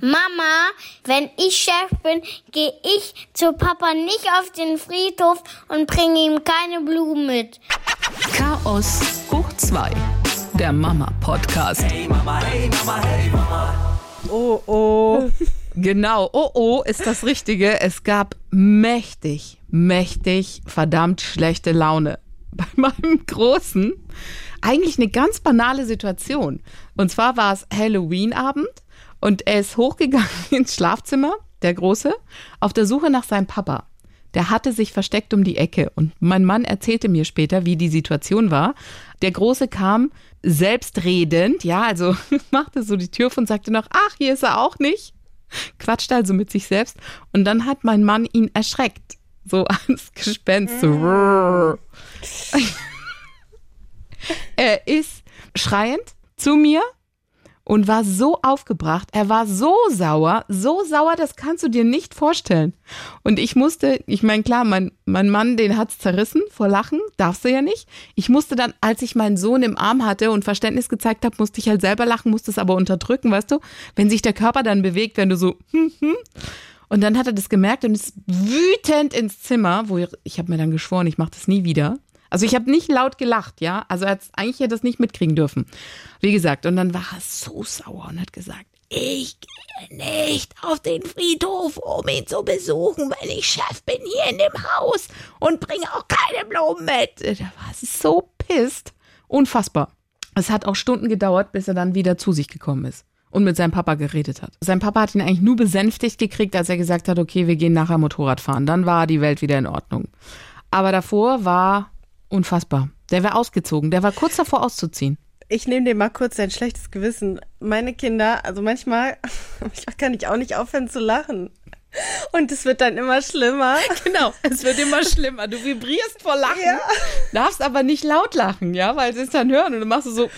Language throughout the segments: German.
Mama, wenn ich Chef bin, gehe ich zu Papa nicht auf den Friedhof und bringe ihm keine Blumen mit. Chaos hoch 2, der Mama-Podcast. Hey Mama, hey Mama, hey Mama. Oh, oh. Genau, oh oh ist das Richtige. Es gab mächtig, mächtig, verdammt schlechte Laune bei meinem Großen. Eigentlich eine ganz banale Situation. Und zwar war es Halloween-Abend und er ist hochgegangen ins Schlafzimmer, der Große, auf der Suche nach seinem Papa. Der hatte sich versteckt um die Ecke und mein Mann erzählte mir später, wie die Situation war. Der Große kam selbstredend, ja, also machte so die Tür auf und sagte noch, ach, hier ist er auch nicht quatscht also mit sich selbst und dann hat mein Mann ihn erschreckt. So als Gespenst. So. er ist schreiend zu mir und war so aufgebracht. Er war so sauer, so sauer, das kannst du dir nicht vorstellen. Und ich musste, ich meine, klar, mein, mein Mann, den hat's zerrissen vor Lachen, darfst du ja nicht. Ich musste dann, als ich meinen Sohn im Arm hatte und Verständnis gezeigt habe, musste ich halt selber lachen, musste es aber unterdrücken, weißt du? Wenn sich der Körper dann bewegt, wenn du so, hm, hm. Und dann hat er das gemerkt und ist wütend ins Zimmer, wo ich, ich habe mir dann geschworen, ich mache das nie wieder. Also ich habe nicht laut gelacht, ja. Also er eigentlich hätte das nicht mitkriegen dürfen. Wie gesagt, und dann war er so sauer und hat gesagt, ich gehe nicht auf den Friedhof, um ihn zu besuchen, wenn ich Chef bin hier in dem Haus und bringe auch keine Blumen mit. Da war so pisst. Unfassbar. Es hat auch Stunden gedauert, bis er dann wieder zu sich gekommen ist und mit seinem Papa geredet hat. Sein Papa hat ihn eigentlich nur besänftigt gekriegt, als er gesagt hat, okay, wir gehen nachher Motorrad fahren. Dann war die Welt wieder in Ordnung. Aber davor war Unfassbar. Der wäre ausgezogen. Der war kurz davor auszuziehen. Ich nehme dir mal kurz dein schlechtes Gewissen. Meine Kinder, also manchmal kann ich auch nicht aufhören zu lachen. Und es wird dann immer schlimmer. Genau, es wird immer schlimmer. Du vibrierst vor Lachen, ja. darfst aber nicht laut lachen, ja, weil sie es dann hören und dann machst du so.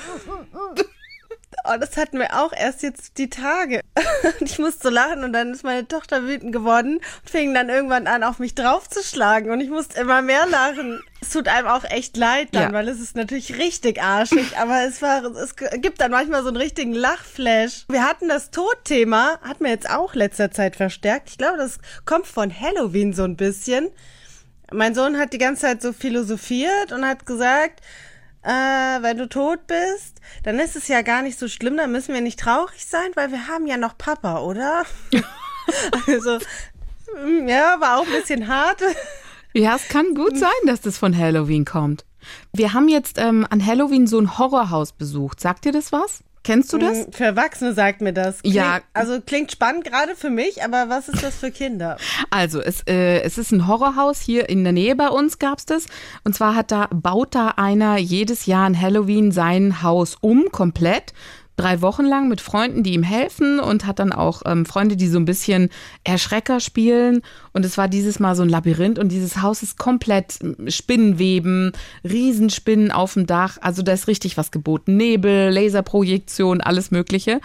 Oh, das hatten wir auch erst jetzt die Tage. ich musste so lachen und dann ist meine Tochter wütend geworden und fing dann irgendwann an, auf mich draufzuschlagen und ich musste immer mehr lachen. Es tut einem auch echt leid dann, ja. weil es ist natürlich richtig arschig, aber es war, es gibt dann manchmal so einen richtigen Lachflash. Wir hatten das Todthema, hat mir jetzt auch letzter Zeit verstärkt. Ich glaube, das kommt von Halloween so ein bisschen. Mein Sohn hat die ganze Zeit so philosophiert und hat gesagt, äh, wenn du tot bist, dann ist es ja gar nicht so schlimm, dann müssen wir nicht traurig sein, weil wir haben ja noch Papa, oder? also, mm, ja, war auch ein bisschen hart. Ja, es kann gut sein, dass das von Halloween kommt. Wir haben jetzt ähm, an Halloween so ein Horrorhaus besucht. Sagt dir das was? Kennst du das? Mm, für Erwachsene sagt mir das. Klingt, ja. Also klingt spannend gerade für mich, aber was ist das für Kinder? Also es, äh, es ist ein Horrorhaus hier in der Nähe bei uns gab's das. Und zwar hat da baut da einer jedes Jahr an Halloween sein Haus um komplett drei Wochen lang mit Freunden, die ihm helfen und hat dann auch ähm, Freunde, die so ein bisschen Erschrecker spielen. Und es war dieses Mal so ein Labyrinth und dieses Haus ist komplett ähm, Spinnenweben, Riesenspinnen auf dem Dach. Also da ist richtig was geboten. Nebel, Laserprojektion, alles Mögliche.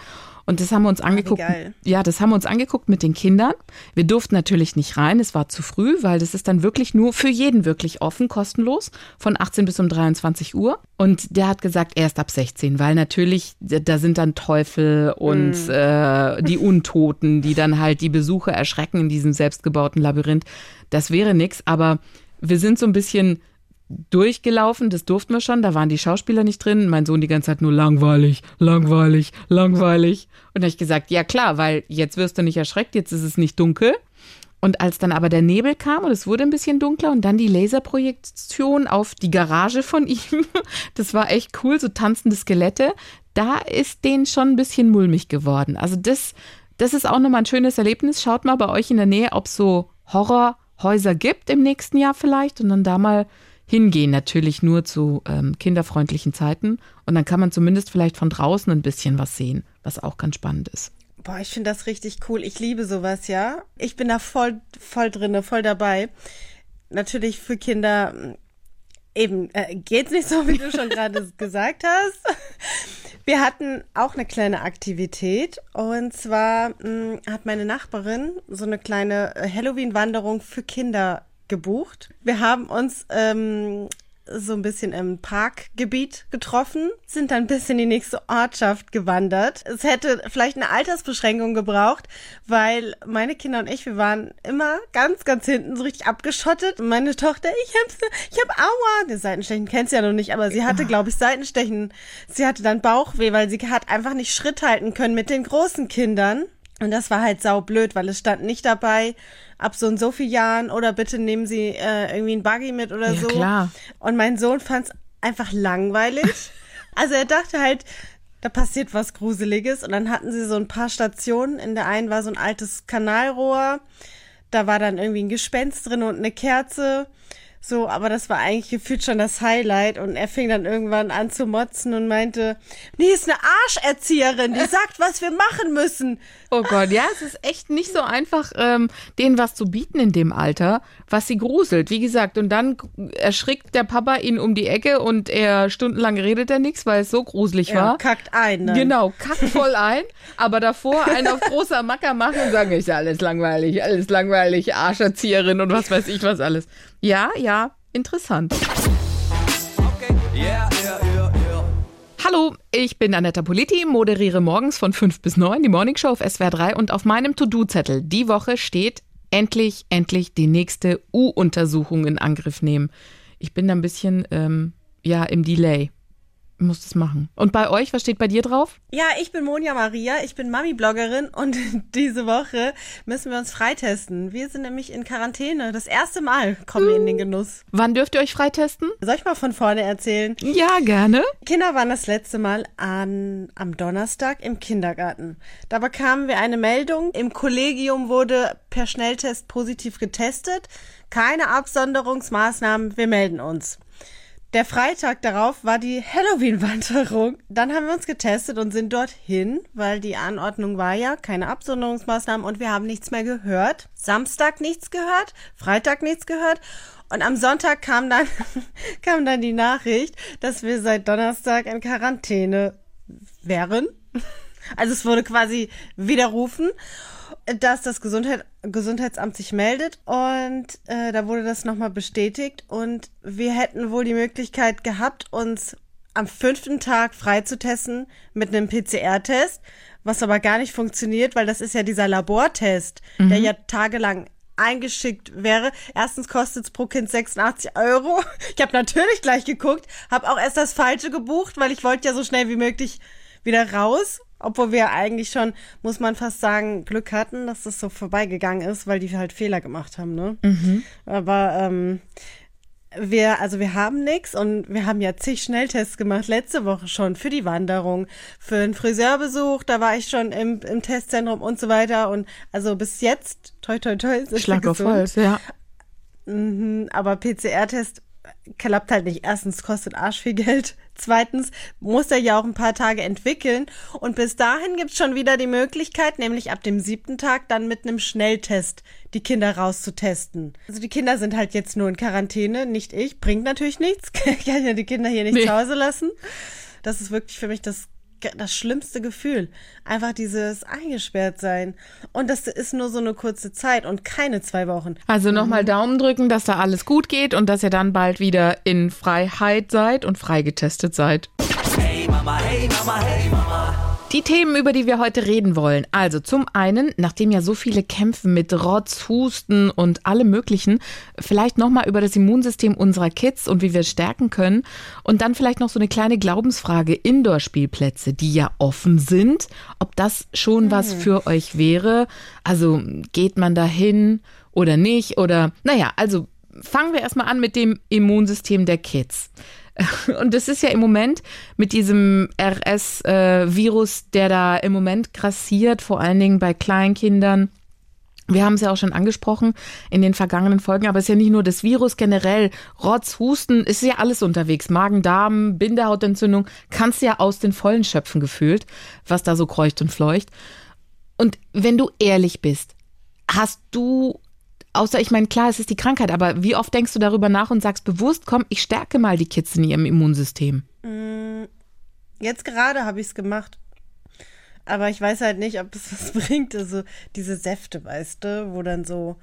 Und das haben wir uns ah, angeguckt. Ja, das haben wir uns angeguckt mit den Kindern. Wir durften natürlich nicht rein, es war zu früh, weil das ist dann wirklich nur für jeden wirklich offen, kostenlos, von 18 bis um 23 Uhr. Und der hat gesagt, erst ab 16, weil natürlich, da sind dann Teufel und mm. äh, die Untoten, die dann halt die Besucher erschrecken in diesem selbstgebauten Labyrinth. Das wäre nix, aber wir sind so ein bisschen durchgelaufen, das durften wir schon, da waren die Schauspieler nicht drin. Mein Sohn die ganze Zeit nur langweilig, langweilig, langweilig. Und da habe ich gesagt, ja klar, weil jetzt wirst du nicht erschreckt, jetzt ist es nicht dunkel. Und als dann aber der Nebel kam und es wurde ein bisschen dunkler und dann die Laserprojektion auf die Garage von ihm, das war echt cool, so tanzende Skelette, da ist denen schon ein bisschen mulmig geworden. Also das, das ist auch nochmal ein schönes Erlebnis. Schaut mal bei euch in der Nähe, ob es so Horrorhäuser gibt im nächsten Jahr vielleicht und dann da mal hingehen, natürlich nur zu ähm, kinderfreundlichen Zeiten. Und dann kann man zumindest vielleicht von draußen ein bisschen was sehen, was auch ganz spannend ist. Boah, ich finde das richtig cool. Ich liebe sowas, ja. Ich bin da voll, voll drinne, voll dabei. Natürlich für Kinder mm, eben äh, geht's nicht so, wie du schon gerade gesagt hast. Wir hatten auch eine kleine Aktivität und zwar mh, mm, hat meine Nachbarin so eine kleine äh, Halloween-Wanderung für Kinder gebucht. Wir haben uns ähm, so ein bisschen im Parkgebiet getroffen, sind dann bis in die nächste Ortschaft gewandert. Es hätte vielleicht eine Altersbeschränkung gebraucht, weil meine Kinder und ich, wir waren immer ganz, ganz hinten so richtig abgeschottet. Und meine Tochter, ich hab's, ich hab Aua. Die Seitenstechen kennst du ja noch nicht, aber sie hatte, glaube ich, Seitenstechen. Sie hatte dann Bauchweh, weil sie hat einfach nicht Schritt halten können mit den großen Kindern. Und das war halt saublöd, weil es stand nicht dabei, ab so und so viel Jahren oder bitte nehmen Sie äh, irgendwie ein Buggy mit oder Ja, so. klar. Und mein Sohn fand es einfach langweilig. also er dachte halt, da passiert was Gruseliges. Und dann hatten sie so ein paar Stationen. In der einen war so ein altes Kanalrohr. Da war dann irgendwie ein Gespenst drin und eine Kerze. So, aber das war eigentlich gefühlt schon das Highlight. Und er fing dann irgendwann an zu motzen und meinte, die ist eine Arscherzieherin, die sagt, was wir machen müssen. Oh Gott, ja, es ist echt nicht so einfach, ähm, denen was zu bieten in dem Alter, was sie gruselt. Wie gesagt, und dann erschrickt der Papa ihn um die Ecke und er stundenlang redet er nichts, weil es so gruselig Ja, war. kackt ein. Dann. Genau, kackt voll ein, aber davor einen auf großer Macker machen und sagen, ist ja alles langweilig, alles langweilig, Arscherzieherin und was weiß ich was alles. Ja, ja, interessant. Okay. Yeah. Hallo, ich bin Anetta Politi, moderiere morgens von 5 bis 9 die Morningshow auf SWR 3 und auf meinem To-Do-Zettel die Woche steht endlich, endlich die nächste U-Untersuchung in Angriff nehmen. Ich bin da ein bisschen, ähm, ja, im Delay. Muss das machen. Und bei euch, was steht bei dir drauf? Ja, ich bin Monja Maria, ich bin Mami-Bloggerin und diese Woche müssen wir uns freitesten. Wir sind nämlich in Quarantäne. Das erste Mal kommen wir in den Genuss. Wann dürft ihr euch freitesten? Soll ich mal von vorne erzählen? Ja, gerne. Kinder waren das letzte Mal an, am Donnerstag im Kindergarten. Da bekamen wir eine Meldung. Im Kollegium wurde per Schnelltest positiv getestet. Keine Absonderungsmaßnahmen. Wir melden uns. Der Freitag darauf war die Halloween-Wanderung. Dann haben wir uns getestet und sind dorthin, weil die Anordnung war ja keine Absonderungsmaßnahmen und wir haben nichts mehr gehört. Samstag nichts gehört, Freitag nichts gehört und am Sonntag kam dann, kam dann die Nachricht, dass wir seit Donnerstag in Quarantäne wären. Also es wurde quasi widerrufen, dass das Gesundheit, Gesundheitsamt sich meldet und äh, da wurde das nochmal bestätigt und wir hätten wohl die Möglichkeit gehabt, uns am fünften Tag freizutesten mit einem PCR-Test, was aber gar nicht funktioniert, weil das ist ja dieser Labortest, der ja tagelang eingeschickt wäre. Erstens kostet es pro Kind 86 Euro. Ich habe natürlich gleich geguckt, habe auch erst das Falsche gebucht, weil ich wollte ja so schnell wie möglich wieder raus. Obwohl wir eigentlich schon, muss man fast sagen, Glück hatten, dass das so vorbeigegangen ist, weil die halt Fehler gemacht haben, ne? Aber ähm, wir, also wir haben nix und wir haben ja zig Schnelltests gemacht, letzte Woche schon für die Wanderung, für einen Friseurbesuch, da war ich schon im, im Testzentrum und so weiter. Und also bis jetzt, toi toi toi, sind Schlag wir auf. Holz, ja. Mhm, aber PCR-Test klappt halt nicht. Erstens kostet Arsch viel Geld. Zweitens muss er ja auch ein paar Tage entwickeln. Und bis dahin gibt's schon wieder die Möglichkeit, nämlich ab dem siebten Tag dann mit einem Schnelltest die Kinder rauszutesten. Also die Kinder sind halt jetzt nur in Quarantäne, nicht ich. Bringt natürlich nichts. Ich kann ja die Kinder hier nicht Nee. zu Hause lassen. Das ist wirklich für mich das das schlimmste Gefühl. Einfach dieses eingesperrt sein. Und das ist nur so eine kurze Zeit und keine zwei Wochen. Also nochmal Daumen drücken, dass da alles gut geht und dass ihr dann bald wieder in Freiheit seid und freigetestet seid. Hey Mama, hey Mama, hey Mama. Die Themen, über die wir heute reden wollen. Also zum einen, nachdem ja so viele kämpfen mit Rotz, Husten und allem Möglichen, vielleicht nochmal über das Immunsystem unserer Kids und wie wir es stärken können. Und dann vielleicht noch so eine kleine Glaubensfrage. Indoor-Spielplätze, die ja offen sind, ob das schon was für euch wäre. Also geht man da hin oder nicht? Oder naja, also fangen wir erstmal an mit dem Immunsystem der Kids. Und das ist ja im Moment mit diesem RS-Virus, der da im Moment grassiert, vor allen Dingen bei Kleinkindern. Wir haben es ja auch schon angesprochen in den vergangenen Folgen, aber es ist ja nicht nur das Virus generell. Rotz, Husten, ist ja alles unterwegs. Magen, Darm, Bindehautentzündung, kannst du ja aus den Vollen schöpfen gefühlt, was da so kreucht und fleucht. Und wenn du ehrlich bist, hast du, außer ich meine, klar, es ist die Krankheit, aber wie oft denkst du darüber nach und sagst bewusst, komm, ich stärke mal die Kids in ihrem Immunsystem? Jetzt gerade habe ich es gemacht. Aber ich weiß halt nicht, ob es was bringt. Also diese Säfte, weißt du, wo dann so,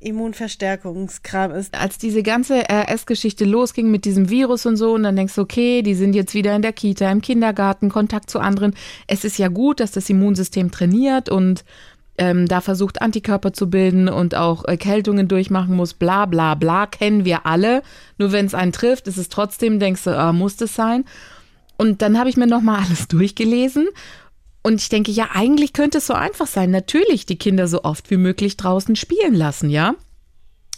Immunverstärkungskram ist. als diese ganze RS-Geschichte losging mit diesem Virus und so, und dann denkst du, okay, die sind jetzt wieder in der Kita, im Kindergarten, Kontakt zu anderen. Es ist ja gut, dass das Immunsystem trainiert und ähm, da versucht, Antikörper zu bilden und auch Erkältungen durchmachen muss, bla bla bla, kennen wir alle. Nur wenn es einen trifft, ist es trotzdem, denkst du, ah, muss das sein? Und dann habe ich mir nochmal alles durchgelesen. Und ich denke, ja, eigentlich könnte es so einfach sein. Natürlich die Kinder so oft wie möglich draußen spielen lassen, ja?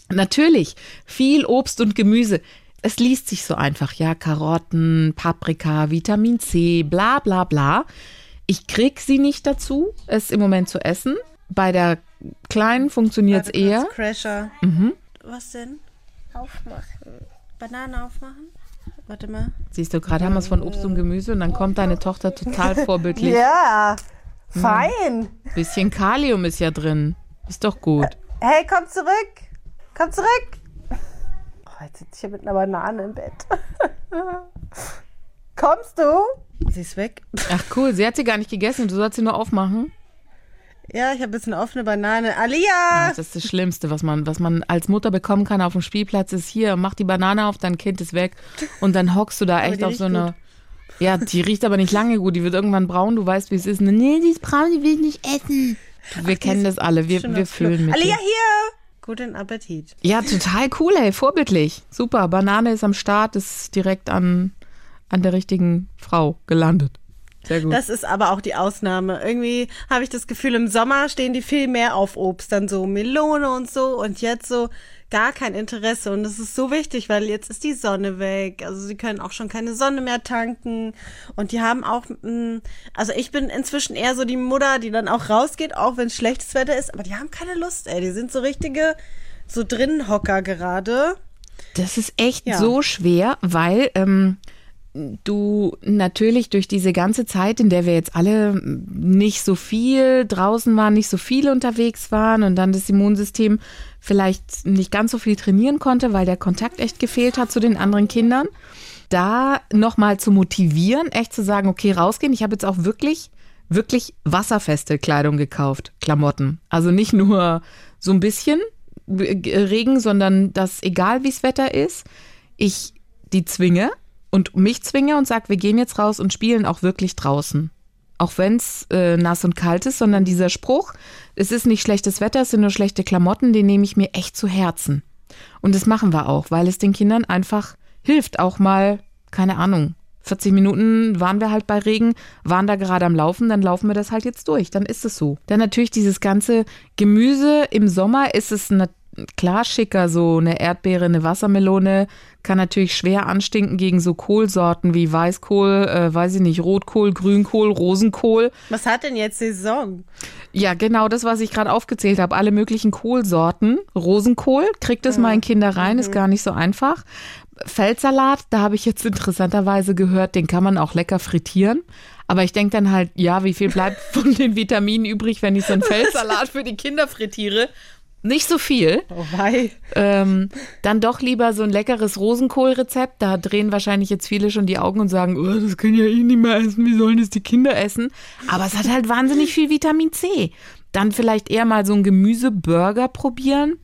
Natürlich, viel Obst und Gemüse. Es liest sich so einfach, ja, Karotten, Paprika, Vitamin C, bla bla bla. Ich krieg sie nicht dazu, es im Moment zu essen. Bei der Kleinen funktioniert es eher. Crasher. Mhm. Was denn? Aufmachen. Banane aufmachen? Warte mal. Siehst du, gerade haben wir es von Obst und Gemüse und dann kommt deine Tochter total vorbildlich. Ja, fein. Bisschen Kalium ist ja drin. Ist doch gut. Hey, komm zurück. Komm zurück. Oh, jetzt sitze ich hier mit einer Banane im Bett. Kommst du? Sie ist weg. Ach cool, sie hat sie gar nicht gegessen, du sollst sie nur aufmachen. Ja, ich habe ein bisschen offene Banane. Alia! Das ist das Schlimmste, was man, was man als Mutter bekommen kann auf dem Spielplatz, ist hier, mach die Banane auf, dein Kind ist weg. Und dann hockst du da echt auf so eine. Ja, die riecht aber nicht lange gut, die wird irgendwann braun, du weißt, wie es ist. Nee, die ist braun, die will ich nicht essen. Wir kennen das alle, wir, wir fühlen mit. Alia, hier! Guten Appetit. Ja, total cool, ey, vorbildlich. Super, Banane ist am Start, ist direkt an, an der richtigen Frau gelandet. Sehr gut. Das ist aber auch die Ausnahme. Irgendwie habe ich das Gefühl, im Sommer stehen die viel mehr auf Obst, dann so Melone und so und jetzt so gar kein Interesse und das ist so wichtig, weil jetzt ist die Sonne weg. Also sie können auch schon keine Sonne mehr tanken und die haben auch, mh, also ich bin inzwischen eher so die Mutter, die dann auch rausgeht, auch wenn es schlechtes Wetter ist, aber die haben keine Lust, ey. Die sind so richtige, so Drinnenhocker gerade. Das ist echt Ja. so schwer, weil ähm, du natürlich durch diese ganze Zeit, in der wir jetzt alle nicht so viel draußen waren, nicht so viel unterwegs waren und dann das Immunsystem vielleicht nicht ganz so viel trainieren konnte, weil der Kontakt echt gefehlt hat zu den anderen Kindern, da nochmal zu motivieren, echt zu sagen, okay, rausgehen. Ich habe jetzt auch wirklich, wirklich wasserfeste Kleidung gekauft, Klamotten. Also nicht nur so ein bisschen Regen, sondern dass egal wie das Wetter ist, ich die zwinge und mich zwinge und sage, wir gehen jetzt raus und spielen auch wirklich draußen. Auch wenn es äh, nass und kalt ist, sondern dieser Spruch, es ist nicht schlechtes Wetter, es sind nur schlechte Klamotten, den nehme ich mir echt zu Herzen. Und das machen wir auch, weil es den Kindern einfach hilft, auch mal, keine Ahnung, 40 Minuten waren wir halt bei Regen, waren da gerade am Laufen, dann laufen wir das halt jetzt durch, dann ist es so. Dann natürlich dieses ganze Gemüse im Sommer ist es klar schicker, so eine Erdbeere, eine Wassermelone kann natürlich schwer anstinken gegen so Kohlsorten wie Weißkohl, äh, weiß ich nicht, Rotkohl, Grünkohl, Rosenkohl. Was hat denn jetzt Saison? Ja, genau das, was ich gerade aufgezählt habe. Alle möglichen Kohlsorten. Rosenkohl, kriegt es mal in Kinder rein, ist gar nicht so einfach. Feldsalat, da habe ich jetzt interessanterweise gehört, den kann man auch lecker frittieren. Aber ich denke dann halt, ja, wie viel bleibt von den Vitaminen übrig, wenn ich so einen Feldsalat für die Kinder frittiere? Nicht so viel. Oh wei. Ähm, dann doch lieber so ein leckeres Rosenkohlrezept. Da drehen wahrscheinlich jetzt viele schon die Augen und sagen, oh, das können ja eh nicht mehr essen, wie sollen das die Kinder essen? Aber es hat halt wahnsinnig viel Vitamin C. Dann vielleicht eher mal so ein Gemüseburger probieren.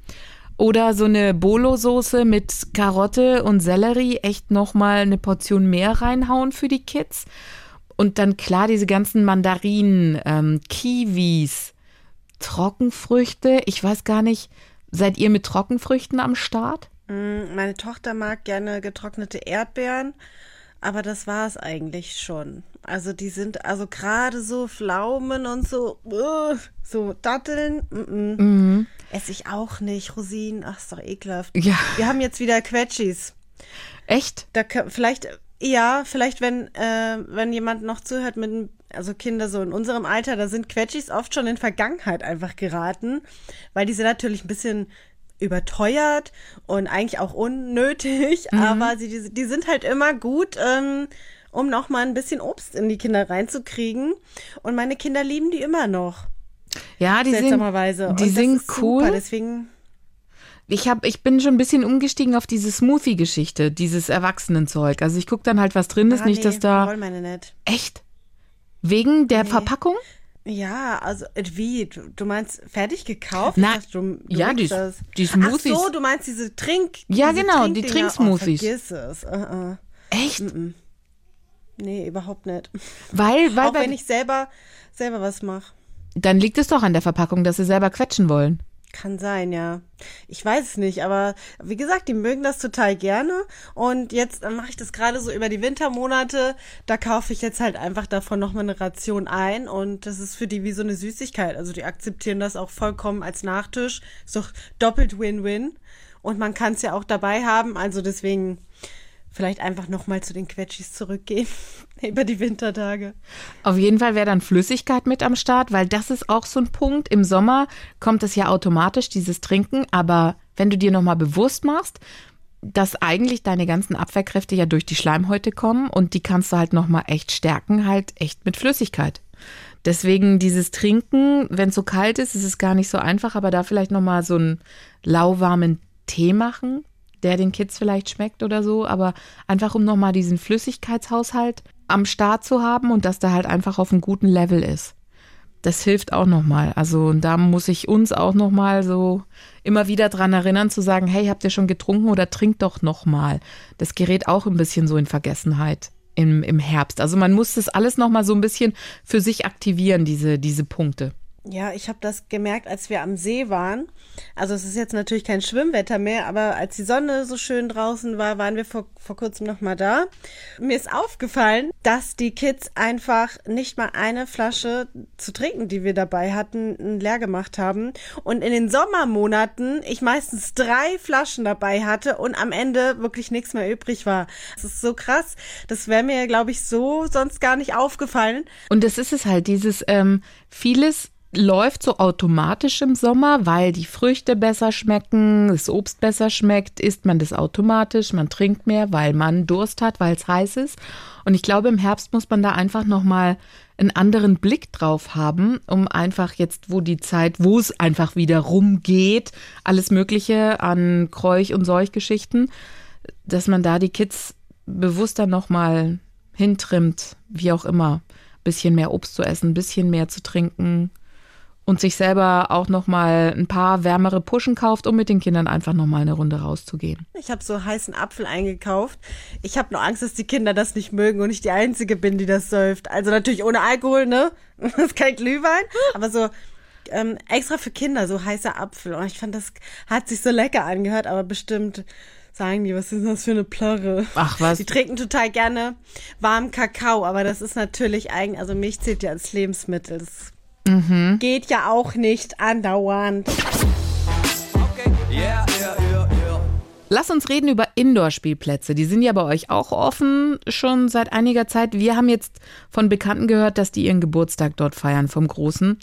Oder so eine Bolo-Soße mit Karotte und Sellerie echt nochmal eine Portion mehr reinhauen für die Kids. Und dann klar diese ganzen Mandarinen, ähm, Kiwis, Trockenfrüchte. Ich weiß gar nicht, seid ihr mit Trockenfrüchten am Start? Mm, Meine Tochter mag gerne getrocknete Erdbeeren, aber das war es eigentlich schon. Also die sind also gerade so Pflaumen und so, uh, so Datteln, mm -mm. esse ich auch nicht. Rosinen, ach, ist doch ekelhaft. Ja. Wir haben jetzt wieder Quetschis. Echt? Da vielleicht, ja, vielleicht wenn, äh, wenn jemand noch zuhört mit, einem- also Kinder so in unserem Alter, da sind Quetschis oft schon in Vergangenheit einfach geraten, weil die sind natürlich ein bisschen überteuert und eigentlich auch unnötig, aber sie, die, die sind halt immer gut, ähm, um noch mal ein bisschen Obst in die Kinder reinzukriegen. Und meine Kinder lieben die immer noch, Ja, die sind, seltsamerweise. Die sind cool. Super, deswegen Ich, hab, ich bin schon ein bisschen umgestiegen auf diese Smoothie-Geschichte, dieses Erwachsenenzeug. Also ich gucke dann halt, was drin ist, Ah, nicht, nee, dass da... wollen meine nicht. Echt? Wegen der Verpackung? Ja, also äh, wie? Du, du meinst fertig gekauft? Na, dachte, du, du ja, die- das. die Smoothies. Ach so, du meinst diese Trink. Ja, diese genau, die Trinkdinger. Trinksmoothies. Oh, vergiss es. Uh -uh. Echt? Nee, überhaupt nicht. Weil, weil Auch wenn ich selber, selber was mache. dann liegt es doch an der Verpackung, dass sie selber quetschen wollen. Kann sein, ja. Ich weiß es nicht, aber wie gesagt, die mögen das total gerne. Und jetzt äh, mache ich das gerade so über die Wintermonate. Da kaufe ich jetzt halt einfach davon nochmal eine Ration ein. Und das ist für die wie so eine Süßigkeit. Also die akzeptieren das auch vollkommen als Nachtisch. Ist doch doppelt Win-Win. Und man kann es ja auch dabei haben. Also deswegen vielleicht einfach nochmal zu den Quetschis zurückgehen. über die Wintertage. Auf jeden Fall wäre dann Flüssigkeit mit am Start, weil das ist auch so ein Punkt. Im Sommer kommt es ja automatisch, dieses Trinken, aber wenn du dir nochmal bewusst machst, dass eigentlich deine ganzen Abwehrkräfte ja durch die Schleimhäute kommen und die kannst du halt nochmal echt stärken, halt echt mit Flüssigkeit. Deswegen dieses Trinken, wenn es so kalt ist, ist es gar nicht so einfach, aber da vielleicht nochmal so einen lauwarmen Tee machen, der den Kids vielleicht schmeckt oder so, aber einfach um nochmal diesen Flüssigkeitshaushalt am Start zu haben und dass der halt einfach auf einem guten Level ist. Das hilft auch nochmal. Also und da muss ich uns auch nochmal so immer wieder dran erinnern zu sagen, hey, habt ihr schon getrunken oder trinkt doch nochmal. Das gerät auch ein bisschen so in Vergessenheit im, im Herbst. Also man muss das alles nochmal so ein bisschen für sich aktivieren, diese, diese Punkte. Ja, ich habe das gemerkt, als wir am See waren. Also es ist jetzt natürlich kein Schwimmwetter mehr, aber als die Sonne so schön draußen war, waren wir vor, vor kurzem noch mal da. Mir ist aufgefallen, dass die Kids einfach nicht mal eine Flasche zu trinken, die wir dabei hatten, leer gemacht haben. Und in den Sommermonaten ich meistens drei Flaschen dabei hatte und am Ende wirklich nichts mehr übrig war. Das ist so krass. Das wäre mir, glaube ich, so sonst gar nicht aufgefallen. Und das ist es halt, dieses ähm, vieles läuft so automatisch im Sommer, weil die Früchte besser schmecken, das Obst besser schmeckt, isst man das automatisch, man trinkt mehr, weil man Durst hat, weil es heiß ist. Und ich glaube, im Herbst muss man da einfach nochmal einen anderen Blick drauf haben, um einfach jetzt, wo die Zeit, wo es einfach wieder rumgeht, alles Mögliche an Kräuch- und Seuchgeschichten, dass man da die Kids bewusster nochmal hintrimmt, wie auch immer. Bisschen mehr Obst zu essen, bisschen mehr zu trinken und sich selber auch nochmal ein paar wärmere Puschen kauft, um mit den Kindern einfach nochmal eine Runde rauszugehen. Ich habe so heißen Apfel eingekauft. Ich habe nur Angst, dass die Kinder das nicht mögen und ich die Einzige bin, die das säuft. Also natürlich ohne Alkohol, ne? Das ist kein Glühwein, aber so ähm, extra für Kinder, so heißer Apfel. Und ich fand, das hat sich so lecker angehört, aber bestimmt sagen die, was ist das für eine Plörre? Ach, was? Die trinken total gerne warmen Kakao, aber das ist natürlich eigen, also Milch zählt ja als Lebensmittel. Das geht ja auch nicht andauernd. Okay, yeah, yeah, yeah, yeah. Lass uns reden über Indoor-Spielplätze. Die sind ja bei euch auch offen schon seit einiger Zeit. Wir haben jetzt von Bekannten gehört, dass die ihren Geburtstag dort feiern vom Großen.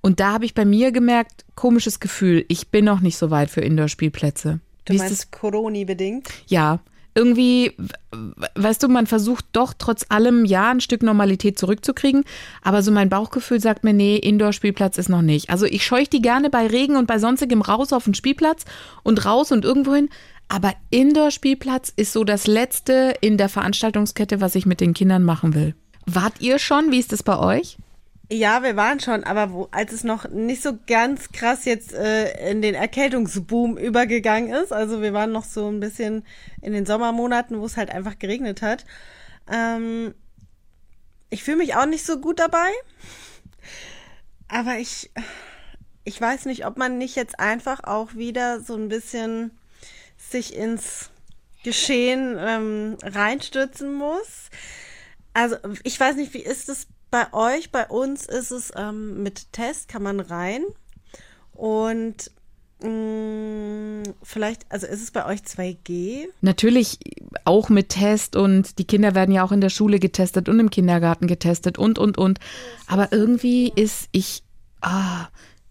Und da habe ich bei mir gemerkt, komisches Gefühl, ich bin noch nicht so weit für Indoor-Spielplätze. Du Wie ist das? meinst Coroni-bedingt? Ja, irgendwie, we- weißt du, man versucht doch trotz allem ja ein Stück Normalität zurückzukriegen, aber so mein Bauchgefühl sagt mir, nee, Indoor-Spielplatz ist noch nicht. Also ich scheuche die gerne bei Regen und bei sonstigem raus auf den Spielplatz und raus und irgendwohin, aber Indoor-Spielplatz ist so das Letzte in der Veranstaltungskette, was ich mit den Kindern machen will. Wart ihr schon? Wie ist das bei euch? Ja, wir waren schon, aber wo, als es noch nicht so ganz krass jetzt äh, in den Erkältungsboom übergegangen ist, also wir waren noch so ein bisschen in den Sommermonaten, wo es halt einfach geregnet hat. Ähm, ich fühle mich auch nicht so gut dabei, aber ich, ich weiß nicht, ob man nicht jetzt einfach auch wieder so ein bisschen sich ins Geschehen ähm, reinstürzen muss. Also ich weiß nicht, wie ist es bei euch? Bei uns ist es ähm, mit Test kann man rein und mh, vielleicht, also ist es bei euch 2G? Natürlich auch mit Test und die Kinder werden ja auch in der Schule getestet und im Kindergarten getestet und, und, und. Aber irgendwie ist ich, ah,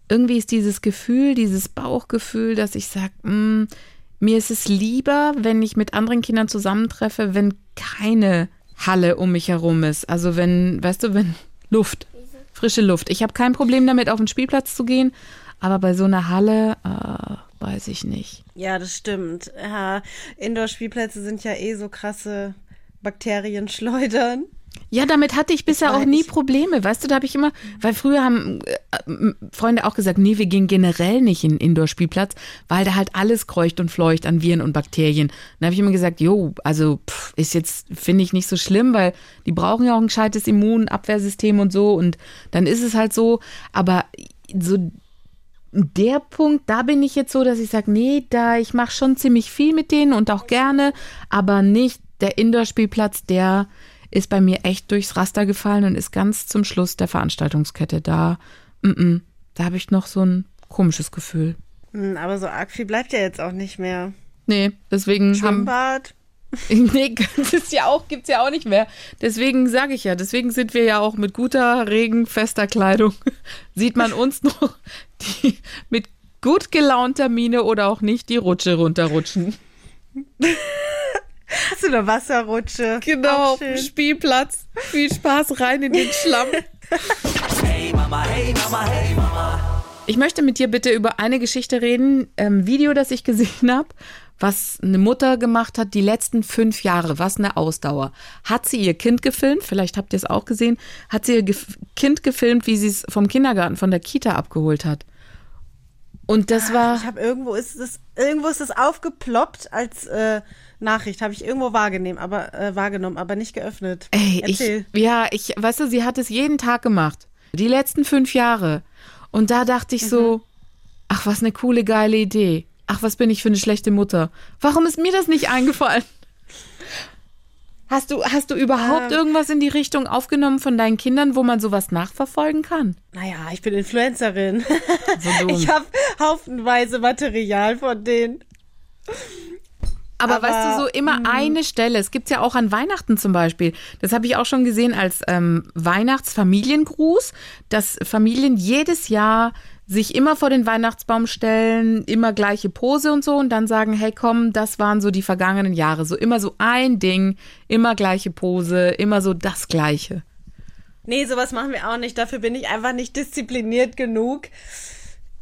irgendwie ist dieses Gefühl, dieses Bauchgefühl, dass ich sage, mir ist es lieber, wenn ich mit anderen Kindern zusammentreffe, wenn keine Halle um mich herum ist. Also wenn, weißt du, wenn Luft, frische Luft. Ich habe kein Problem damit, auf den Spielplatz zu gehen, aber bei so einer Halle, ah, weiß ich nicht. Ja, das stimmt. Ja, Indoor-Spielplätze sind ja eh so krasse Bakterienschleudern. Ja, damit hatte ich bisher auch nie Probleme. Weißt du, da habe ich immer, weil früher haben äh, Freunde auch gesagt, nee, wir gehen generell nicht in den Indoor-Spielplatz, weil da halt alles kreucht und fleucht an Viren und Bakterien. Dann habe ich immer gesagt, jo, also pff, ist jetzt, finde ich nicht so schlimm, weil die brauchen ja auch ein gescheites Immunabwehrsystem und so und dann ist es halt so. Aber so der Punkt, da bin ich jetzt so, dass ich sage, nee, da ich mache schon ziemlich viel mit denen und auch gerne, aber nicht der Indoor-Spielplatz, der ist bei mir echt durchs Raster gefallen und ist ganz zum Schluss der Veranstaltungskette. Da, mm -mm, da habe ich noch so ein komisches Gefühl. Hm, aber so arg viel bleibt ja jetzt auch nicht mehr. Nee, deswegen haben, Schwimmbad. nee, das ist ja auch, gibt's ja auch nicht mehr. Deswegen sage ich ja, deswegen sind wir ja auch mit guter, regenfester Kleidung, sieht man uns noch die, mit gut gelaunter Miene oder auch nicht die Rutsche runterrutschen. Hast du eine Wasserrutsche? Genau, Auch schön. Spielplatz. Viel Spaß rein in den Schlamm. Hey Mama, hey Mama, hey Mama. Ich möchte mit dir bitte über eine Geschichte reden, ähm, Video, das ich gesehen habe, was eine Mutter gemacht hat die letzten fünf Jahre. Was eine Ausdauer. Hat sie ihr Kind gefilmt? Vielleicht habt ihr es auch gesehen. Hat sie ihr Gef Kind gefilmt, wie sie es vom Kindergarten, von der Kita abgeholt hat. Und das war. Ich habe irgendwo ist es irgendwo ist es aufgeploppt als äh, Nachricht, habe ich irgendwo wahrgenommen, aber äh, wahrgenommen, aber nicht geöffnet. Ey, ich, Erzähl. ja, ich, weißt du, sie hat es jeden Tag gemacht. Die letzten fünf Jahre. Und da dachte ich so, ach, was eine coole, geile Idee. Ach, was bin ich für eine schlechte Mutter. Warum ist mir das nicht eingefallen? Hast du, hast du überhaupt Ähm. irgendwas in die Richtung aufgenommen von deinen Kindern, wo man sowas nachverfolgen kann? Naja, ich bin Influencerin. So ich habe haufenweise Material von denen. Aber, Aber, weißt du, so immer eine Stelle. Es gibt's ja auch an Weihnachten zum Beispiel. Das habe ich auch schon gesehen als ähm, Weihnachtsfamiliengruß, dass Familien jedes Jahr sich immer vor den Weihnachtsbaum stellen, immer gleiche Pose und so und dann sagen, hey komm, das waren so die vergangenen Jahre. So immer so ein Ding, immer gleiche Pose, immer so das Gleiche. Nee, sowas machen wir auch nicht. Dafür bin ich einfach nicht diszipliniert genug.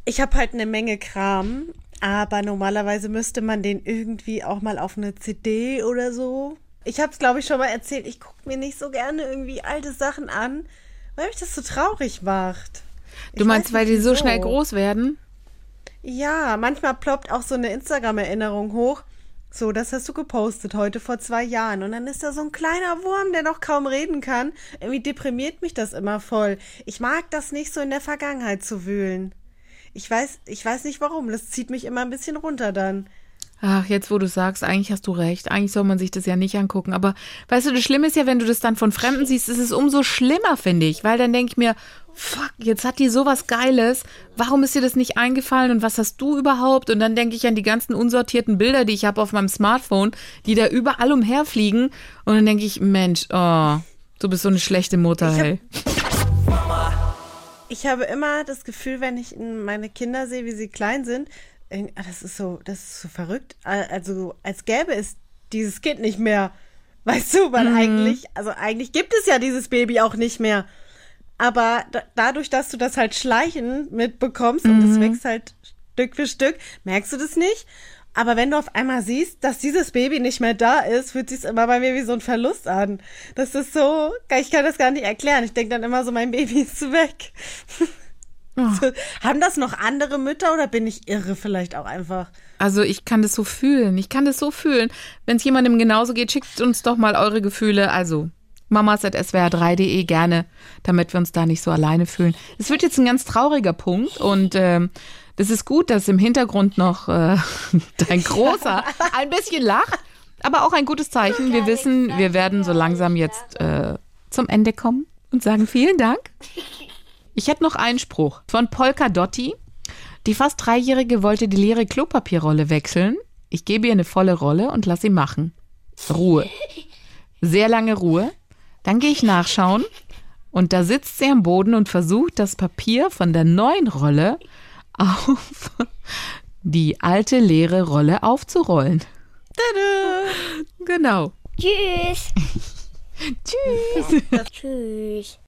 Ich habe halt eine Menge Kram, aber normalerweise müsste man den irgendwie auch mal auf eine CD oder so. Ich habe es, glaube ich, schon mal erzählt. Ich gucke mir nicht so gerne irgendwie alte Sachen an, weil mich das so traurig macht. Du Ich meinst, weil die so schnell groß werden? Ja, manchmal ploppt auch so eine Instagram-Erinnerung hoch. So, das hast du gepostet heute vor zwei Jahren. Und dann ist da so ein kleiner Wurm, der noch kaum reden kann. Irgendwie deprimiert mich das immer voll. Ich mag das nicht so in der Vergangenheit zu wühlen. Ich weiß, ich weiß nicht warum. Das zieht mich immer ein bisschen runter dann. Ach, jetzt wo du sagst, eigentlich hast du recht. Eigentlich soll man sich das ja nicht angucken. Aber weißt du, das Schlimme ist ja, wenn du das dann von Fremden siehst, ist es umso schlimmer, finde ich. Weil dann denke ich mir, fuck, jetzt hat die sowas Geiles. Warum ist dir das nicht eingefallen und was hast du überhaupt? Und dann denke ich an die ganzen unsortierten Bilder, die ich habe auf meinem Smartphone, die da überall umherfliegen. Und dann denke ich, Mensch, oh, du bist so eine schlechte Mutter, hey. Ich habe immer das Gefühl, wenn ich meine Kinder sehe, wie sie klein sind, das ist so, das ist so verrückt. Also, als gäbe es dieses Kind nicht mehr. Weißt du, weil eigentlich, also eigentlich gibt es ja dieses Baby auch nicht mehr. Aber da, dadurch, dass du das halt schleichend mitbekommst und es wächst halt Stück für Stück, merkst du das nicht. Aber wenn du auf einmal siehst, dass dieses Baby nicht mehr da ist, fühlt sich immer bei mir wie so ein Verlust an. Das ist so, ich kann das gar nicht erklären. Ich denke dann immer so, mein Baby ist weg. So, haben das noch andere Mütter oder bin ich irre vielleicht auch einfach? Also ich kann das so fühlen. Ich kann das so fühlen. Wenn es jemandem genauso geht, schickt uns doch mal eure Gefühle. Also mamas.swr3.de gerne, damit wir uns da nicht so alleine fühlen. Es wird jetzt ein ganz trauriger Punkt und ähm, das ist gut, dass im Hintergrund noch äh, dein Großer ein bisschen lacht, aber auch ein gutes Zeichen. Wir wissen, wir werden so langsam jetzt äh, zum Ende kommen und sagen vielen Dank. Ich hätte noch einen Spruch von Polka Dotti. Die fast Dreijährige wollte die leere Klopapierrolle wechseln. Ich gebe ihr eine volle Rolle und lass sie machen. Ruhe. Sehr lange Ruhe. Dann gehe ich nachschauen und da sitzt sie am Boden und versucht, das Papier von der neuen Rolle auf die alte leere Rolle aufzurollen. Genau. Tschüss. Tschüss. Tschüss.